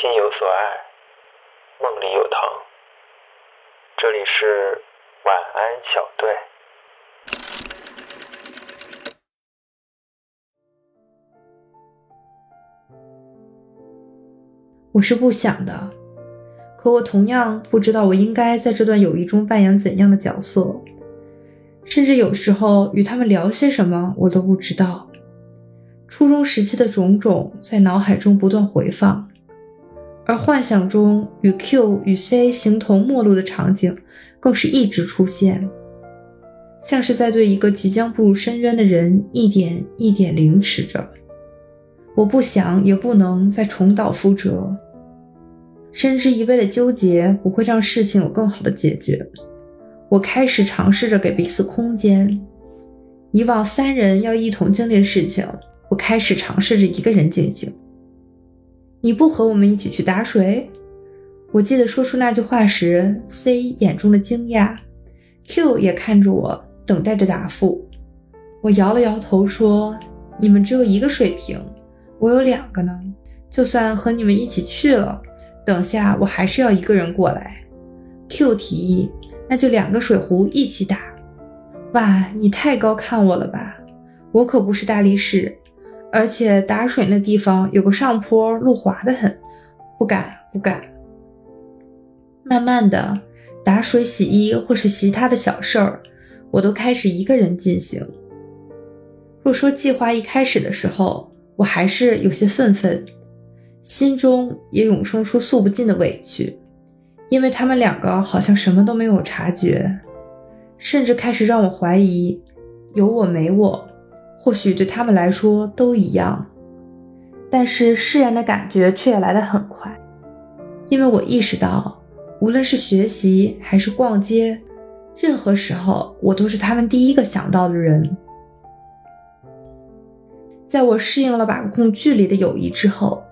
心有所爱，梦里有糖。这里是晚安小队。我是不想的，可我同样不知道我应该在这段友谊中扮演怎样的角色，甚至有时候与他们聊些什么，我都不知道。初中时期的种种在脑海中不断回放。而幻想中与 Q 与 C 形同陌路的场景，更是一直出现，像是在对一个即将步入深渊的人一点一点凌迟着。我不想也不能再重蹈覆辙，深知一味的纠结不会让事情有更好的解决。我开始尝试着给彼此空间，以往三人要一同经历的事情，我开始尝试着一个人进行。你不和我们一起去打水？我记得说出那句话时，C 眼中的惊讶，Q 也看着我，等待着答复。我摇了摇头说：“你们只有一个水瓶，我有两个呢。就算和你们一起去了，等下我还是要一个人过来。”Q 提议：“那就两个水壶一起打。”哇，你太高看我了吧？我可不是大力士。而且打水那地方有个上坡，路滑得很，不敢不敢。慢慢的，打水、洗衣或是其他的小事儿，我都开始一个人进行。若说计划一开始的时候，我还是有些愤愤，心中也涌生出诉不尽的委屈，因为他们两个好像什么都没有察觉，甚至开始让我怀疑有我没我。或许对他们来说都一样，但是释然的感觉却也来得很快，因为我意识到，无论是学习还是逛街，任何时候我都是他们第一个想到的人。在我适应了把控距离的友谊之后，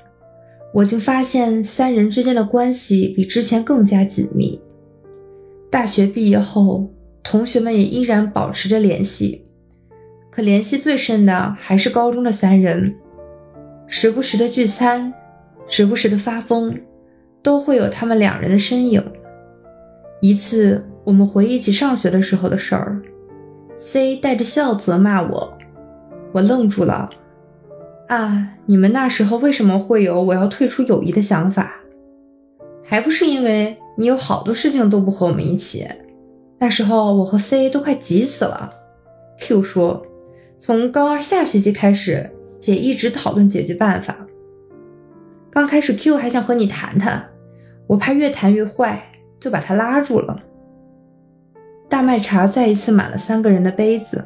我竟发现三人之间的关系比之前更加紧密。大学毕业后，同学们也依然保持着联系。可联系最深的还是高中的三人，时不时的聚餐，时不时的发疯，都会有他们两人的身影。一次，我们回忆起上学的时候的事儿，C 带着笑责骂我，我愣住了。啊，你们那时候为什么会有我要退出友谊的想法？还不是因为你有好多事情都不和我们一起。那时候我和 C 都快急死了。Q 说。从高二下学期开始，姐一直讨论解决办法。刚开始 Q 还想和你谈谈，我怕越谈越坏，就把他拉住了。大麦茶再一次满了三个人的杯子，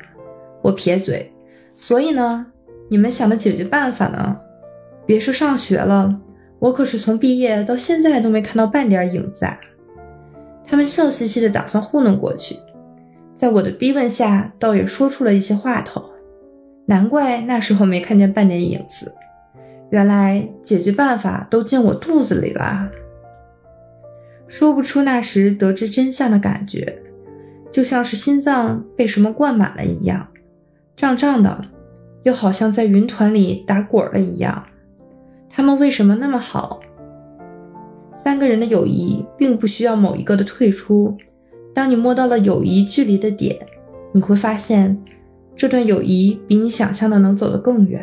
我撇嘴。所以呢，你们想的解决办法呢？别说上学了，我可是从毕业到现在都没看到半点影子。他们笑嘻嘻的打算糊弄过去，在我的逼问下，倒也说出了一些话头。难怪那时候没看见半点影子，原来解决办法都进我肚子里了。说不出那时得知真相的感觉，就像是心脏被什么灌满了一样，胀胀的，又好像在云团里打滚了一样。他们为什么那么好？三个人的友谊并不需要某一个的退出。当你摸到了友谊距离的点，你会发现。这段友谊比你想象的能走得更远。